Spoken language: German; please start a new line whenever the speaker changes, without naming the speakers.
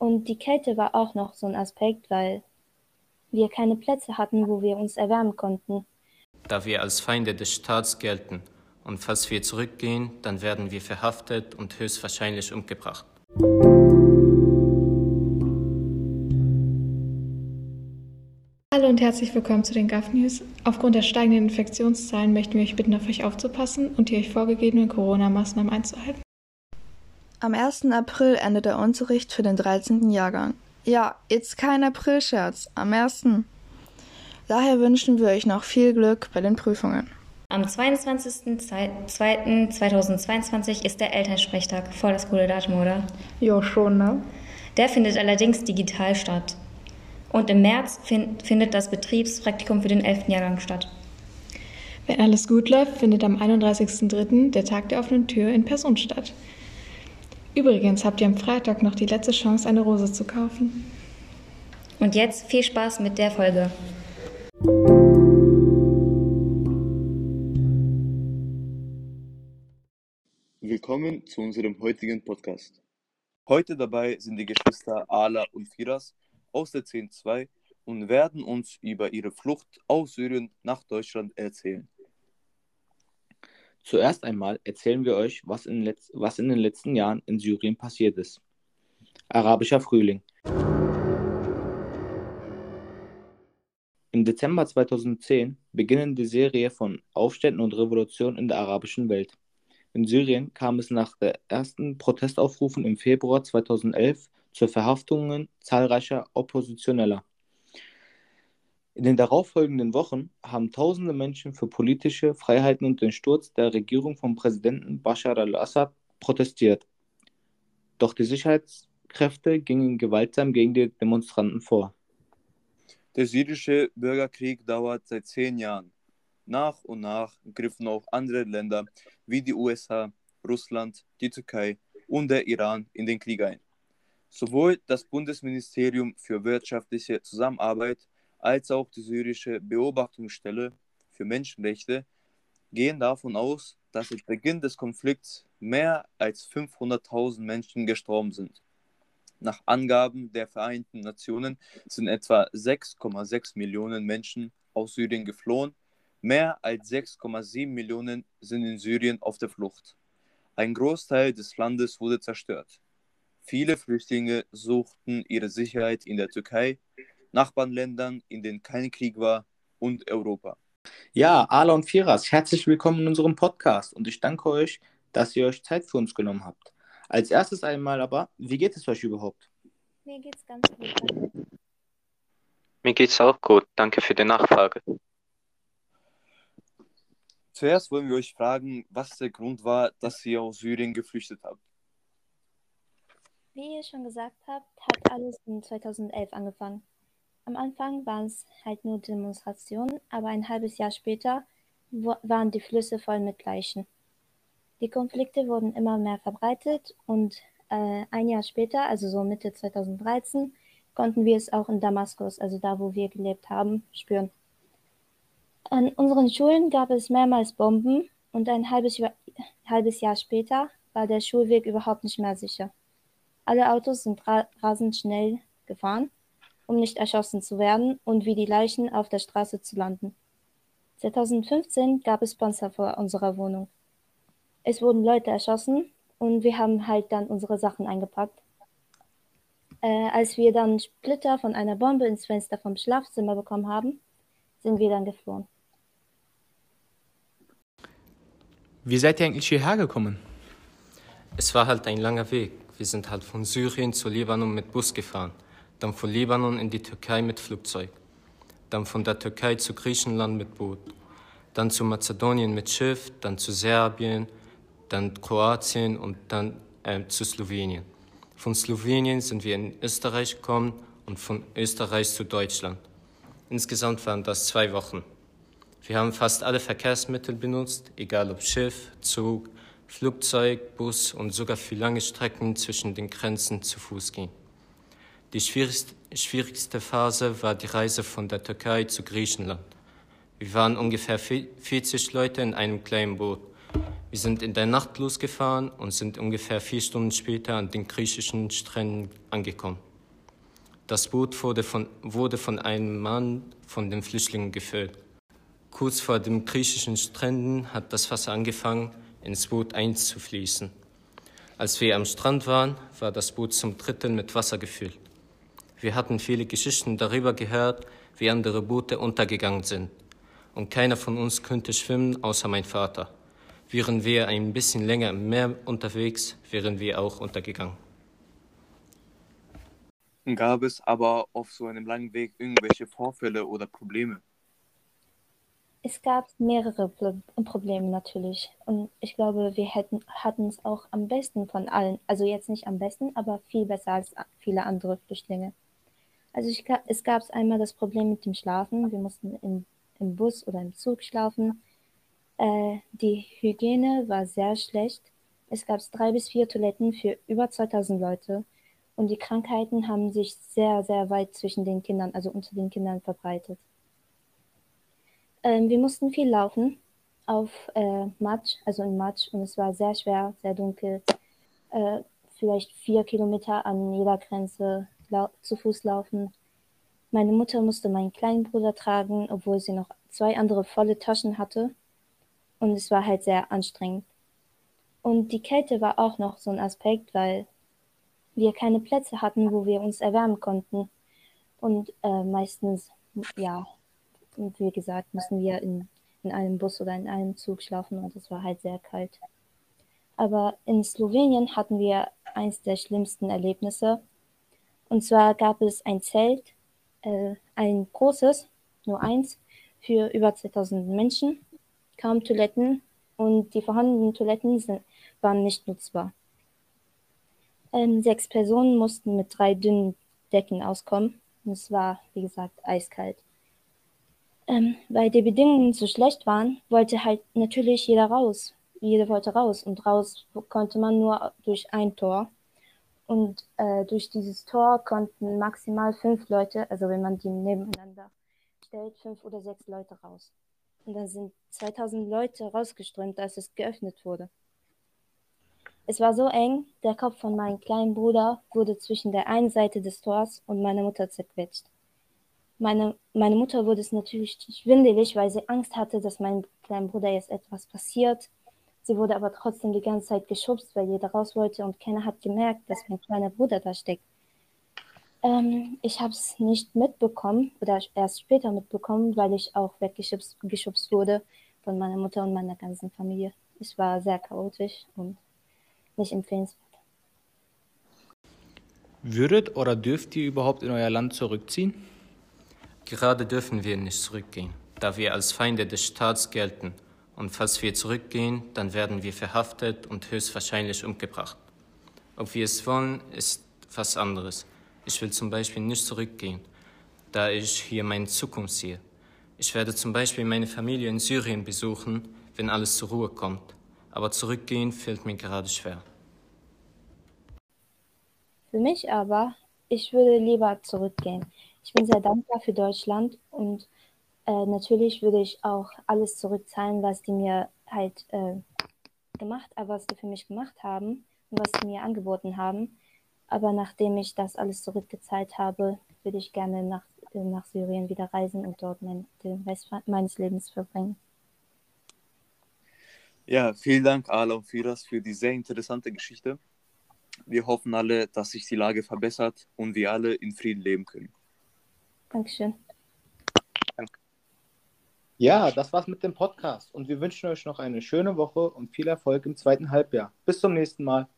Und die Kälte war auch noch so ein Aspekt, weil wir keine Plätze hatten, wo wir uns erwärmen konnten.
Da wir als Feinde des Staats gelten und falls wir zurückgehen, dann werden wir verhaftet und höchstwahrscheinlich umgebracht.
Hallo und herzlich willkommen zu den GAF News. Aufgrund der steigenden Infektionszahlen möchten wir euch bitten, auf euch aufzupassen und die euch vorgegebenen Corona-Maßnahmen einzuhalten.
Am 1. April endet der Unterricht für den 13. Jahrgang. Ja, jetzt kein Aprilscherz. Am 1. Daher wünschen wir euch noch viel Glück bei den Prüfungen.
Am 22.02.2022 ist der Elternsprechtag vor das coole Datum, oder?
Ja, schon, ne?
Der findet allerdings digital statt. Und im März find, findet das Betriebspraktikum für den 11. Jahrgang statt.
Wenn alles gut läuft, findet am 31.03. der Tag der offenen Tür in Person statt. Übrigens habt ihr am Freitag noch die letzte Chance, eine Rose zu kaufen.
Und jetzt viel Spaß mit der Folge.
Willkommen zu unserem heutigen Podcast. Heute dabei sind die Geschwister Ala und Firas aus der 10.2 und werden uns über ihre Flucht aus Syrien nach Deutschland erzählen.
Zuerst einmal erzählen wir euch, was in, was in den letzten Jahren in Syrien passiert ist. Arabischer Frühling. Im Dezember 2010 beginnen die Serie von Aufständen und Revolutionen in der arabischen Welt. In Syrien kam es nach den ersten Protestaufrufen im Februar 2011 zu Verhaftungen zahlreicher Oppositioneller. In den darauffolgenden Wochen haben tausende Menschen für politische Freiheiten und den Sturz der Regierung von Präsidenten Bashar al-Assad protestiert. Doch die Sicherheitskräfte gingen gewaltsam gegen die Demonstranten vor.
Der syrische Bürgerkrieg dauert seit zehn Jahren. Nach und nach griffen auch andere Länder wie die USA, Russland, die Türkei und der Iran in den Krieg ein. Sowohl das Bundesministerium für wirtschaftliche Zusammenarbeit als auch die syrische Beobachtungsstelle für Menschenrechte gehen davon aus, dass seit Beginn des Konflikts mehr als 500.000 Menschen gestorben sind. Nach Angaben der Vereinten Nationen sind etwa 6,6 Millionen Menschen aus Syrien geflohen. Mehr als 6,7 Millionen sind in Syrien auf der Flucht. Ein Großteil des Landes wurde zerstört. Viele Flüchtlinge suchten ihre Sicherheit in der Türkei, Nachbarländern, in denen kein Krieg war und Europa.
Ja, Ala und Firas, herzlich willkommen in unserem Podcast und ich danke euch, dass ihr euch Zeit für uns genommen habt. Als erstes einmal aber, wie geht es euch überhaupt?
Mir geht's ganz gut. Danke.
Mir geht's auch gut. Danke für die Nachfrage.
Zuerst wollen wir euch fragen, was der Grund war, dass ihr aus Syrien geflüchtet habt.
Wie ihr schon gesagt habt, hat alles in 2011 angefangen. Am Anfang waren es halt nur Demonstrationen, aber ein halbes Jahr später waren die Flüsse voll mit Leichen. Die Konflikte wurden immer mehr verbreitet und äh, ein Jahr später, also so Mitte 2013, konnten wir es auch in Damaskus, also da, wo wir gelebt haben, spüren. An unseren Schulen gab es mehrmals Bomben und ein halbes Jahr, halbes Jahr später war der Schulweg überhaupt nicht mehr sicher. Alle Autos sind ra rasend schnell gefahren, um nicht erschossen zu werden und wie die Leichen auf der Straße zu landen. 2015 gab es Panzer vor unserer Wohnung. Es wurden Leute erschossen und wir haben halt dann unsere Sachen eingepackt. Äh, als wir dann Splitter von einer Bombe ins Fenster vom Schlafzimmer bekommen haben, sind wir dann geflohen.
Wie seid ihr eigentlich hierher gekommen? Es war halt ein langer Weg. Wir sind halt von Syrien zu Libanon mit Bus gefahren, dann von Libanon in die Türkei mit Flugzeug, dann von der Türkei zu Griechenland mit Boot, dann zu Mazedonien mit Schiff, dann zu Serbien, dann Kroatien und dann äh, zu Slowenien. Von Slowenien sind wir in Österreich gekommen und von Österreich zu Deutschland. Insgesamt waren das zwei Wochen. Wir haben fast alle Verkehrsmittel benutzt, egal ob Schiff, Zug, Flugzeug, Bus und sogar für lange Strecken zwischen den Grenzen zu Fuß gehen. Die schwierigste Phase war die Reise von der Türkei zu Griechenland. Wir waren ungefähr 40 Leute in einem kleinen Boot. Wir sind in der Nacht losgefahren und sind ungefähr vier Stunden später an den griechischen Stränden angekommen. Das Boot wurde von, wurde von einem Mann von den Flüchtlingen gefüllt. Kurz vor den griechischen Stränden hat das Wasser angefangen, ins Boot einzufließen. Als wir am Strand waren, war das Boot zum Drittel mit Wasser gefüllt. Wir hatten viele Geschichten darüber gehört, wie andere Boote untergegangen sind. Und keiner von uns könnte schwimmen, außer mein Vater. Wären wir ein bisschen länger im Meer unterwegs, wären wir auch untergegangen.
Gab es aber auf so einem langen Weg irgendwelche Vorfälle oder Probleme?
Es gab mehrere Pro Probleme natürlich. Und ich glaube, wir hätten, hatten es auch am besten von allen. Also jetzt nicht am besten, aber viel besser als viele andere Flüchtlinge. Also ich, es gab einmal das Problem mit dem Schlafen. Wir mussten im, im Bus oder im Zug schlafen. Äh, die Hygiene war sehr schlecht. Es gab drei bis vier Toiletten für über 2000 Leute. Und die Krankheiten haben sich sehr, sehr weit zwischen den Kindern, also unter den Kindern verbreitet. Ähm, wir mussten viel laufen auf äh, Matsch, also in Matsch, und es war sehr schwer, sehr dunkel. Äh, vielleicht vier Kilometer an jeder Grenze zu Fuß laufen. Meine Mutter musste meinen kleinen Bruder tragen, obwohl sie noch zwei andere volle Taschen hatte. Und es war halt sehr anstrengend. Und die Kälte war auch noch so ein Aspekt, weil wir keine Plätze hatten, wo wir uns erwärmen konnten. Und äh, meistens, ja, und wie gesagt, mussten wir in, in einem Bus oder in einem Zug schlafen und es war halt sehr kalt. Aber in Slowenien hatten wir eins der schlimmsten Erlebnisse. Und zwar gab es ein Zelt, äh, ein großes, nur eins, für über 2000 Menschen, kaum Toiletten und die vorhandenen Toiletten sind, waren nicht nutzbar. Ähm, sechs Personen mussten mit drei dünnen Decken auskommen. Und es war, wie gesagt, eiskalt. Ähm, weil die Bedingungen so schlecht waren, wollte halt natürlich jeder raus. Jeder wollte raus. Und raus konnte man nur durch ein Tor. Und äh, durch dieses Tor konnten maximal fünf Leute, also wenn man die nebeneinander stellt, fünf oder sechs Leute raus. Und dann sind 2000 Leute rausgeströmt, als es geöffnet wurde. Es war so eng, der Kopf von meinem kleinen Bruder wurde zwischen der einen Seite des Tors und meiner Mutter zerquetscht. Meine, meine Mutter wurde es natürlich schwindelig, weil sie Angst hatte, dass meinem kleinen Bruder jetzt etwas passiert. Sie wurde aber trotzdem die ganze Zeit geschubst, weil jeder raus wollte und keiner hat gemerkt, dass mein kleiner Bruder da steckt. Ähm, ich habe es nicht mitbekommen oder erst später mitbekommen, weil ich auch weggeschubst geschubst wurde von meiner Mutter und meiner ganzen Familie. Es war sehr chaotisch und nicht empfehlenswert.
Würdet oder dürft ihr überhaupt in euer Land zurückziehen?
Gerade dürfen wir nicht zurückgehen, da wir als Feinde des Staats gelten. Und falls wir zurückgehen, dann werden wir verhaftet und höchstwahrscheinlich umgebracht. Ob wir es wollen, ist was anderes. Ich will zum Beispiel nicht zurückgehen, da ich hier meine Zukunft sehe. Ich werde zum Beispiel meine Familie in Syrien besuchen, wenn alles zur Ruhe kommt. Aber zurückgehen fällt mir gerade schwer.
Für mich aber, ich würde lieber zurückgehen. Ich bin sehr dankbar für Deutschland und äh, natürlich würde ich auch alles zurückzahlen, was die mir halt äh, gemacht, äh, was die für mich gemacht haben und was die mir angeboten haben. Aber nachdem ich das alles zurückgezahlt habe, würde ich gerne nach, äh, nach Syrien wieder reisen und dort mein, den Rest meines Lebens verbringen.
Ja, vielen Dank, Ala und Firas, für die sehr interessante Geschichte. Wir hoffen alle, dass sich die Lage verbessert und wir alle in Frieden leben können.
Dankeschön.
Ja, das war's mit dem Podcast und wir wünschen euch noch eine schöne Woche und viel Erfolg im zweiten Halbjahr. Bis zum nächsten Mal.